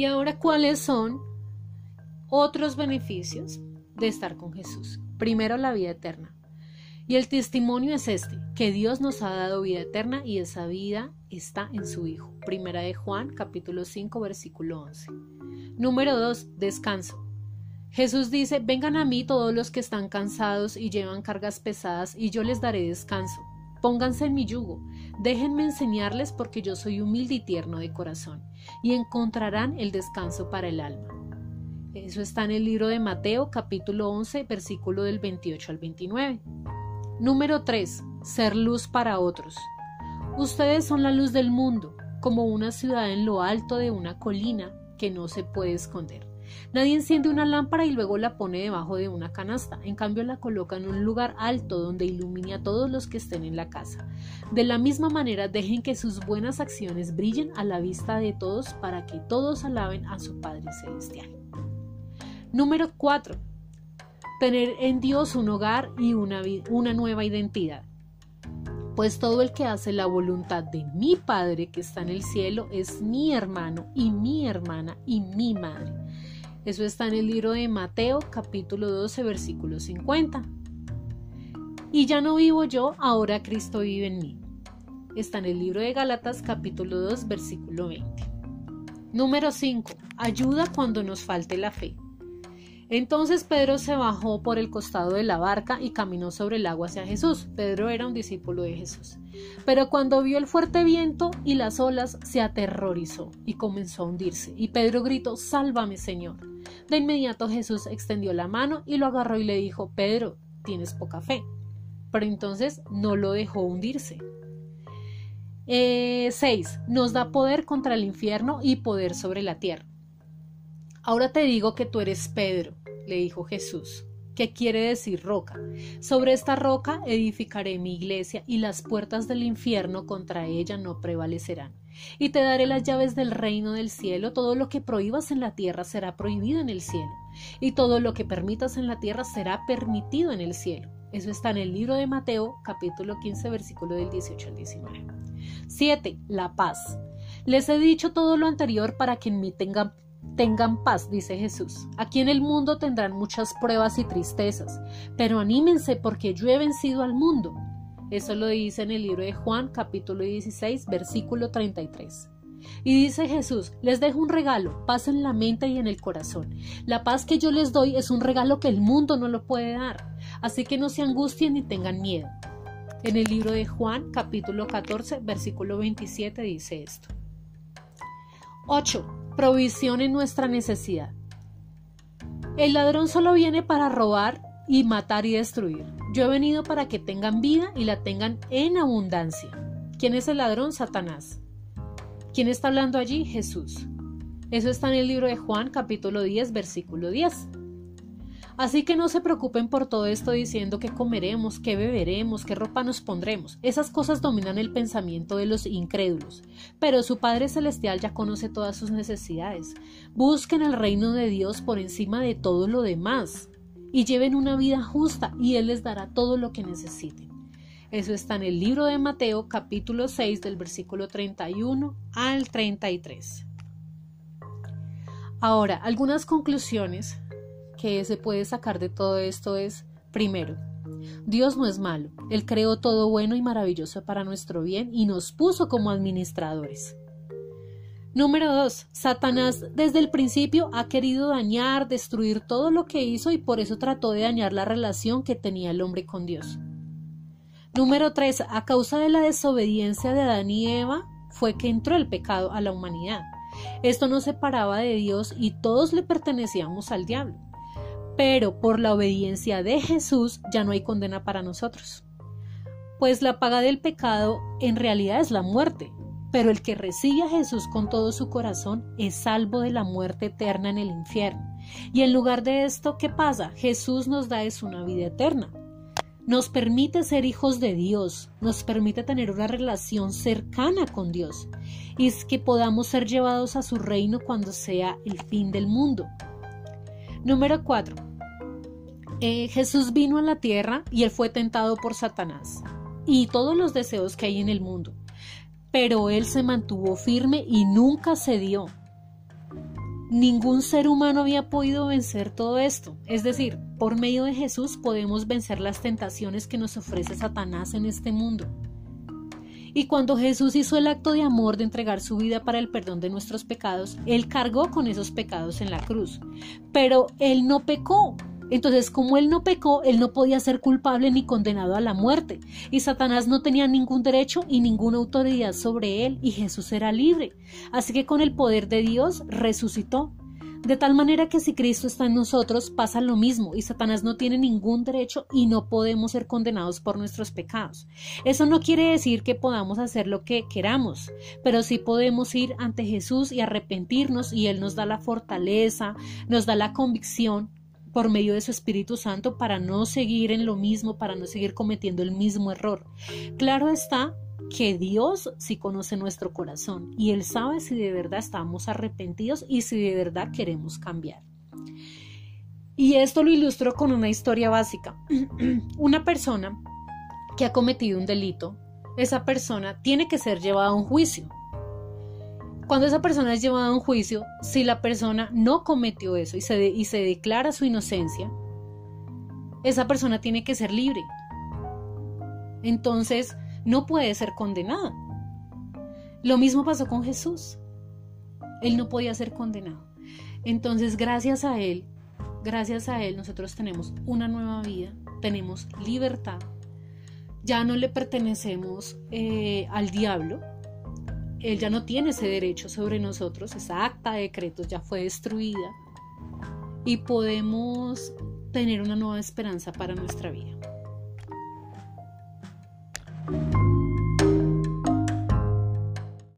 Y ahora, ¿cuáles son otros beneficios de estar con Jesús? Primero, la vida eterna. Y el testimonio es este, que Dios nos ha dado vida eterna y esa vida está en su Hijo. Primera de Juan, capítulo 5, versículo 11. Número 2. Descanso. Jesús dice, vengan a mí todos los que están cansados y llevan cargas pesadas, y yo les daré descanso. Pónganse en mi yugo, déjenme enseñarles porque yo soy humilde y tierno de corazón, y encontrarán el descanso para el alma. Eso está en el libro de Mateo capítulo 11 versículo del 28 al 29. Número 3. Ser luz para otros. Ustedes son la luz del mundo, como una ciudad en lo alto de una colina que no se puede esconder. Nadie enciende una lámpara y luego la pone debajo de una canasta. En cambio, la coloca en un lugar alto donde ilumine a todos los que estén en la casa. De la misma manera, dejen que sus buenas acciones brillen a la vista de todos para que todos alaben a su Padre Celestial. Número 4. Tener en Dios un hogar y una, una nueva identidad. Pues todo el que hace la voluntad de mi Padre que está en el cielo es mi hermano y mi hermana y mi madre. Eso está en el libro de Mateo capítulo 12 versículo 50. Y ya no vivo yo, ahora Cristo vive en mí. Está en el libro de Gálatas capítulo 2 versículo 20. Número 5. Ayuda cuando nos falte la fe. Entonces Pedro se bajó por el costado de la barca y caminó sobre el agua hacia Jesús. Pedro era un discípulo de Jesús. Pero cuando vio el fuerte viento y las olas, se aterrorizó y comenzó a hundirse. Y Pedro gritó, Sálvame, Señor. De inmediato Jesús extendió la mano y lo agarró y le dijo, Pedro, tienes poca fe. Pero entonces no lo dejó hundirse. 6. Eh, nos da poder contra el infierno y poder sobre la tierra. Ahora te digo que tú eres Pedro, le dijo Jesús. ¿Qué quiere decir roca? Sobre esta roca edificaré mi iglesia y las puertas del infierno contra ella no prevalecerán. Y te daré las llaves del reino del cielo, todo lo que prohíbas en la tierra será prohibido en el cielo, y todo lo que permitas en la tierra será permitido en el cielo. Eso está en el libro de Mateo, capítulo 15, versículo del 18 al 19. 7. La paz. Les he dicho todo lo anterior para que en mí tengan Tengan paz, dice Jesús. Aquí en el mundo tendrán muchas pruebas y tristezas, pero anímense porque yo he vencido al mundo. Eso lo dice en el libro de Juan capítulo 16 versículo 33. Y dice Jesús, les dejo un regalo, paz en la mente y en el corazón. La paz que yo les doy es un regalo que el mundo no lo puede dar, así que no se angustien ni tengan miedo. En el libro de Juan capítulo 14 versículo 27 dice esto. 8 provisión en nuestra necesidad. El ladrón solo viene para robar y matar y destruir. Yo he venido para que tengan vida y la tengan en abundancia. ¿Quién es el ladrón? Satanás. ¿Quién está hablando allí? Jesús. Eso está en el libro de Juan capítulo 10 versículo 10. Así que no se preocupen por todo esto diciendo qué comeremos, qué beberemos, qué ropa nos pondremos. Esas cosas dominan el pensamiento de los incrédulos. Pero su Padre Celestial ya conoce todas sus necesidades. Busquen el reino de Dios por encima de todo lo demás y lleven una vida justa y Él les dará todo lo que necesiten. Eso está en el libro de Mateo capítulo 6 del versículo 31 al 33. Ahora, algunas conclusiones que se puede sacar de todo esto es, primero, Dios no es malo, Él creó todo bueno y maravilloso para nuestro bien y nos puso como administradores. Número 2. Satanás desde el principio ha querido dañar, destruir todo lo que hizo y por eso trató de dañar la relación que tenía el hombre con Dios. Número 3. A causa de la desobediencia de Adán y Eva fue que entró el pecado a la humanidad. Esto nos separaba de Dios y todos le pertenecíamos al diablo pero por la obediencia de Jesús ya no hay condena para nosotros. Pues la paga del pecado en realidad es la muerte, pero el que recibe a Jesús con todo su corazón es salvo de la muerte eterna en el infierno. Y en lugar de esto, ¿qué pasa? Jesús nos da es una vida eterna. Nos permite ser hijos de Dios, nos permite tener una relación cercana con Dios y es que podamos ser llevados a su reino cuando sea el fin del mundo. Número 4. Eh, Jesús vino a la tierra y él fue tentado por Satanás y todos los deseos que hay en el mundo, pero él se mantuvo firme y nunca cedió. Ningún ser humano había podido vencer todo esto. Es decir, por medio de Jesús podemos vencer las tentaciones que nos ofrece Satanás en este mundo. Y cuando Jesús hizo el acto de amor de entregar su vida para el perdón de nuestros pecados, Él cargó con esos pecados en la cruz. Pero Él no pecó, entonces, como él no pecó, él no podía ser culpable ni condenado a la muerte, y Satanás no tenía ningún derecho y ninguna autoridad sobre él, y Jesús era libre. Así que con el poder de Dios resucitó. De tal manera que si Cristo está en nosotros, pasa lo mismo, y Satanás no tiene ningún derecho y no podemos ser condenados por nuestros pecados. Eso no quiere decir que podamos hacer lo que queramos, pero sí podemos ir ante Jesús y arrepentirnos, y Él nos da la fortaleza, nos da la convicción por medio de su Espíritu Santo para no seguir en lo mismo, para no seguir cometiendo el mismo error. Claro está que Dios sí conoce nuestro corazón y Él sabe si de verdad estamos arrepentidos y si de verdad queremos cambiar. Y esto lo ilustro con una historia básica. una persona que ha cometido un delito, esa persona tiene que ser llevada a un juicio. Cuando esa persona es llevada a un juicio, si la persona no cometió eso y se, y se declara su inocencia, esa persona tiene que ser libre. Entonces, no puede ser condenada. Lo mismo pasó con Jesús. Él no podía ser condenado. Entonces, gracias a Él, gracias a Él, nosotros tenemos una nueva vida, tenemos libertad. Ya no le pertenecemos eh, al diablo, él ya no tiene ese derecho sobre nosotros, esa acta de decretos ya fue destruida y podemos tener una nueva esperanza para nuestra vida.